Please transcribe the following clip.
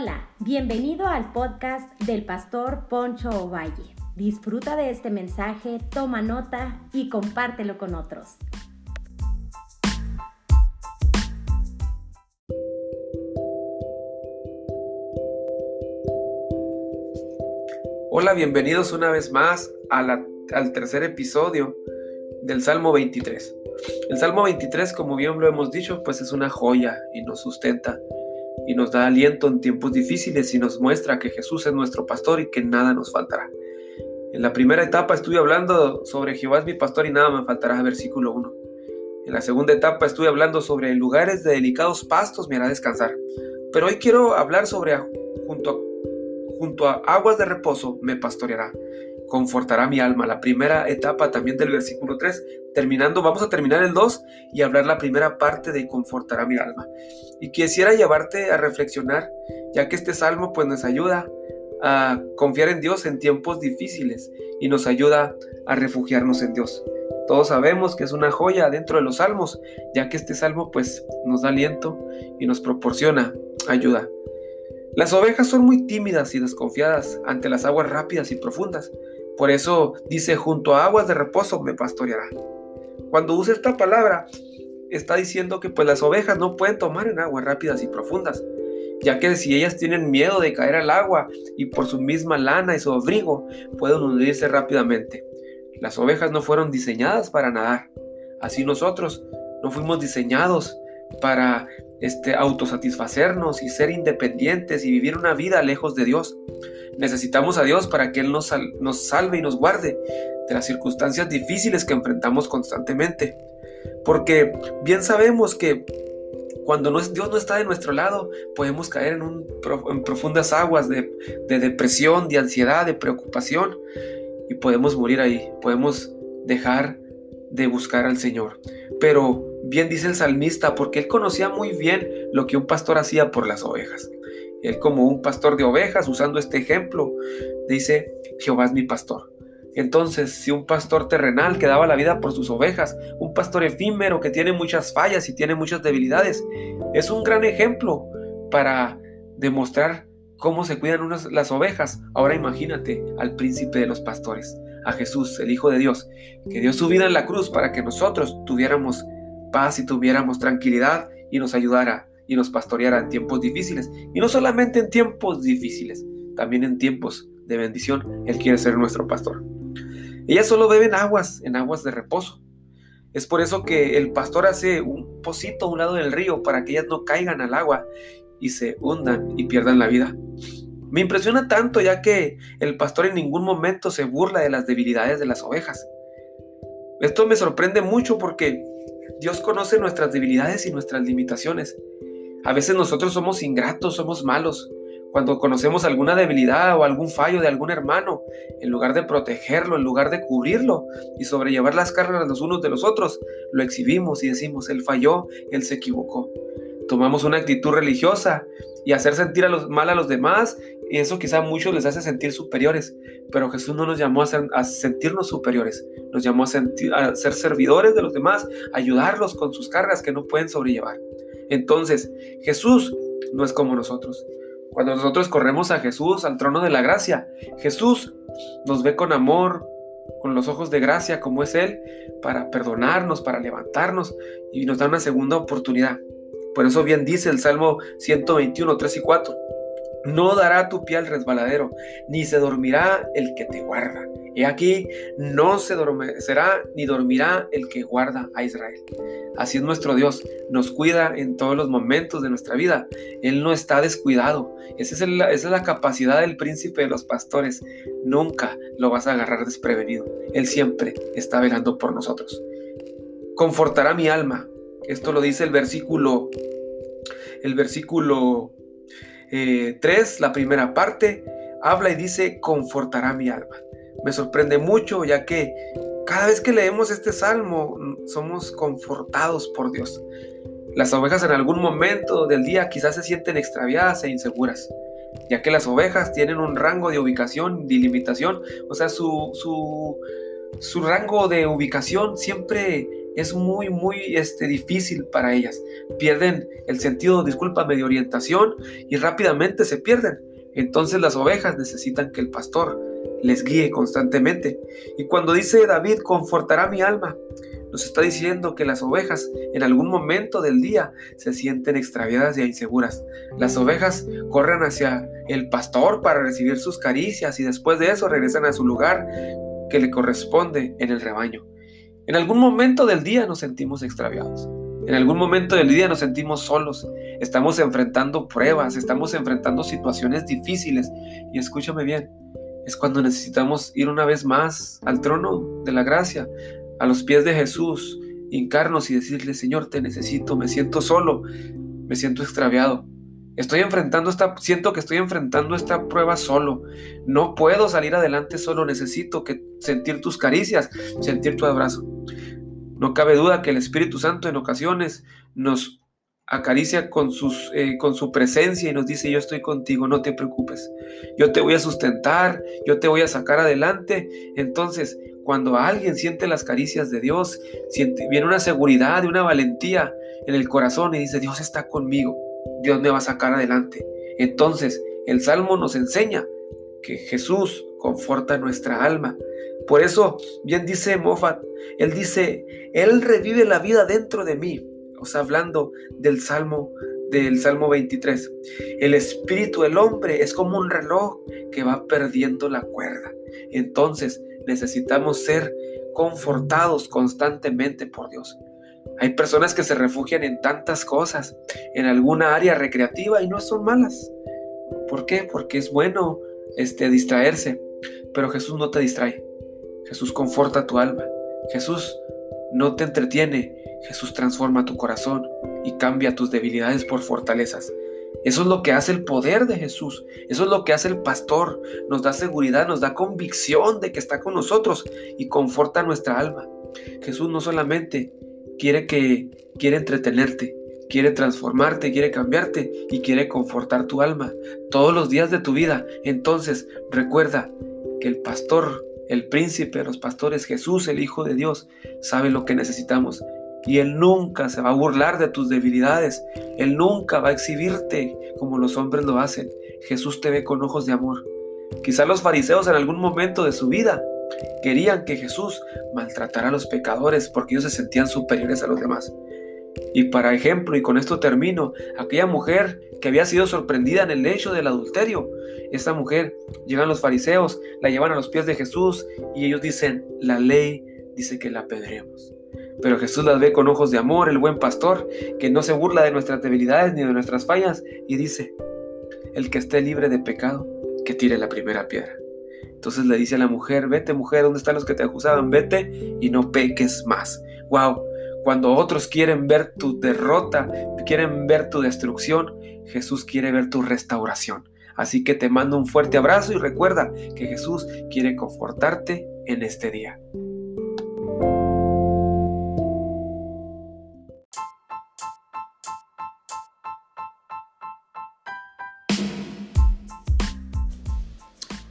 Hola, bienvenido al podcast del pastor Poncho Ovalle. Disfruta de este mensaje, toma nota y compártelo con otros. Hola, bienvenidos una vez más al tercer episodio del Salmo 23. El Salmo 23, como bien lo hemos dicho, pues es una joya y nos sustenta y nos da aliento en tiempos difíciles y nos muestra que Jesús es nuestro pastor y que nada nos faltará. En la primera etapa estuve hablando sobre Jehová es mi pastor y nada me faltará, versículo 1. En la segunda etapa estuve hablando sobre lugares de delicados pastos me hará descansar. Pero hoy quiero hablar sobre junto junto a aguas de reposo me pastoreará confortará mi alma. La primera etapa también del versículo 3. Terminando, vamos a terminar el 2 y hablar la primera parte de confortará mi alma. Y quisiera llevarte a reflexionar, ya que este salmo pues nos ayuda a confiar en Dios en tiempos difíciles y nos ayuda a refugiarnos en Dios. Todos sabemos que es una joya dentro de los salmos, ya que este salmo pues nos da aliento y nos proporciona ayuda. Las ovejas son muy tímidas y desconfiadas ante las aguas rápidas y profundas, por eso dice, junto a aguas de reposo me pastoreará. Cuando usa esta palabra, está diciendo que pues las ovejas no pueden tomar en aguas rápidas y profundas, ya que si ellas tienen miedo de caer al agua y por su misma lana y su abrigo pueden hundirse rápidamente. Las ovejas no fueron diseñadas para nadar. Así nosotros no fuimos diseñados para este, autosatisfacernos y ser independientes y vivir una vida lejos de Dios. Necesitamos a Dios para que Él nos, nos salve y nos guarde de las circunstancias difíciles que enfrentamos constantemente. Porque bien sabemos que cuando Dios no está de nuestro lado, podemos caer en, un, en profundas aguas de, de depresión, de ansiedad, de preocupación y podemos morir ahí, podemos dejar de buscar al Señor. Pero bien dice el salmista, porque él conocía muy bien lo que un pastor hacía por las ovejas. Él como un pastor de ovejas, usando este ejemplo, dice, Jehová es mi pastor. Entonces, si un pastor terrenal que daba la vida por sus ovejas, un pastor efímero que tiene muchas fallas y tiene muchas debilidades, es un gran ejemplo para demostrar cómo se cuidan las ovejas. Ahora imagínate al príncipe de los pastores, a Jesús, el Hijo de Dios, que dio su vida en la cruz para que nosotros tuviéramos paz y tuviéramos tranquilidad y nos ayudara y nos pastoreara en tiempos difíciles. Y no solamente en tiempos difíciles, también en tiempos de bendición. Él quiere ser nuestro pastor. Ellas solo beben aguas, en aguas de reposo. Es por eso que el pastor hace un pocito a un lado del río para que ellas no caigan al agua y se hundan y pierdan la vida. Me impresiona tanto ya que el pastor en ningún momento se burla de las debilidades de las ovejas. Esto me sorprende mucho porque Dios conoce nuestras debilidades y nuestras limitaciones. A veces nosotros somos ingratos, somos malos. Cuando conocemos alguna debilidad o algún fallo de algún hermano, en lugar de protegerlo, en lugar de cubrirlo y sobrellevar las cargas los unos de los otros, lo exhibimos y decimos, él falló, él se equivocó. Tomamos una actitud religiosa y hacer sentir a los, mal a los demás, y eso quizá a muchos les hace sentir superiores, pero Jesús no nos llamó a, sentirnos superiores, nos llamó a, a ser servidores de los demás, ayudarlos con sus cargas que no pueden sobrellevar. Entonces, Jesús no es como nosotros. Cuando nosotros corremos a Jesús, al trono de la gracia, Jesús nos ve con amor, con los ojos de gracia como es Él, para perdonarnos, para levantarnos y nos da una segunda oportunidad. Por eso bien dice el Salmo 121, 3 y 4. No dará tu pie al resbaladero, ni se dormirá el que te guarda. Y aquí no se dormirá ni dormirá el que guarda a Israel. Así es nuestro Dios, nos cuida en todos los momentos de nuestra vida. Él no está descuidado. Esa es, esa es la capacidad del príncipe de los pastores. Nunca lo vas a agarrar desprevenido. Él siempre está velando por nosotros. Confortará mi alma. Esto lo dice el versículo, el versículo 3, eh, la primera parte, habla y dice, confortará mi alma. Me sorprende mucho ya que cada vez que leemos este salmo somos confortados por Dios. Las ovejas en algún momento del día quizás se sienten extraviadas e inseguras, ya que las ovejas tienen un rango de ubicación, de limitación, o sea, su, su, su rango de ubicación siempre es muy, muy este, difícil para ellas. Pierden el sentido, disculpa, de orientación y rápidamente se pierden. Entonces las ovejas necesitan que el pastor les guíe constantemente. Y cuando dice David, confortará mi alma, nos está diciendo que las ovejas en algún momento del día se sienten extraviadas y inseguras. Las ovejas corren hacia el pastor para recibir sus caricias y después de eso regresan a su lugar que le corresponde en el rebaño. En algún momento del día nos sentimos extraviados. En algún momento del día nos sentimos solos. Estamos enfrentando pruebas, estamos enfrentando situaciones difíciles. Y escúchame bien, es cuando necesitamos ir una vez más al trono de la gracia, a los pies de Jesús, hincarnos y decirle, Señor, te necesito, me siento solo, me siento extraviado. Estoy enfrentando esta, siento que estoy enfrentando esta prueba solo. No puedo salir adelante solo, necesito que sentir tus caricias, sentir tu abrazo. No cabe duda que el Espíritu Santo en ocasiones nos acaricia con, sus, eh, con su presencia y nos dice, yo estoy contigo, no te preocupes. Yo te voy a sustentar, yo te voy a sacar adelante. Entonces, cuando alguien siente las caricias de Dios, siente, viene una seguridad una valentía en el corazón y dice, Dios está conmigo. Dios me va a sacar adelante. Entonces, el Salmo nos enseña que Jesús conforta nuestra alma. Por eso, bien dice Moffat, él dice, Él revive la vida dentro de mí. O sea, hablando del Salmo, del Salmo 23. El espíritu del hombre es como un reloj que va perdiendo la cuerda. Entonces, necesitamos ser confortados constantemente por Dios. Hay personas que se refugian en tantas cosas, en alguna área recreativa y no son malas. ¿Por qué? Porque es bueno este, distraerse, pero Jesús no te distrae. Jesús conforta tu alma. Jesús no te entretiene. Jesús transforma tu corazón y cambia tus debilidades por fortalezas. Eso es lo que hace el poder de Jesús. Eso es lo que hace el pastor. Nos da seguridad, nos da convicción de que está con nosotros y conforta nuestra alma. Jesús no solamente quiere que quiere entretenerte, quiere transformarte, quiere cambiarte y quiere confortar tu alma todos los días de tu vida. Entonces, recuerda que el pastor, el príncipe, los pastores, Jesús, el Hijo de Dios, sabe lo que necesitamos. Y Él nunca se va a burlar de tus debilidades. Él nunca va a exhibirte como los hombres lo hacen. Jesús te ve con ojos de amor. Quizá los fariseos en algún momento de su vida Querían que Jesús maltratara a los pecadores porque ellos se sentían superiores a los demás. Y para ejemplo, y con esto termino, aquella mujer que había sido sorprendida en el hecho del adulterio, esa mujer, llegan los fariseos, la llevan a los pies de Jesús y ellos dicen, la ley dice que la apedremos. Pero Jesús las ve con ojos de amor, el buen pastor, que no se burla de nuestras debilidades ni de nuestras fallas, y dice, el que esté libre de pecado, que tire la primera piedra. Entonces le dice a la mujer, vete mujer, ¿dónde están los que te acusaban? Vete y no peques más. Wow, cuando otros quieren ver tu derrota, quieren ver tu destrucción, Jesús quiere ver tu restauración. Así que te mando un fuerte abrazo y recuerda que Jesús quiere confortarte en este día.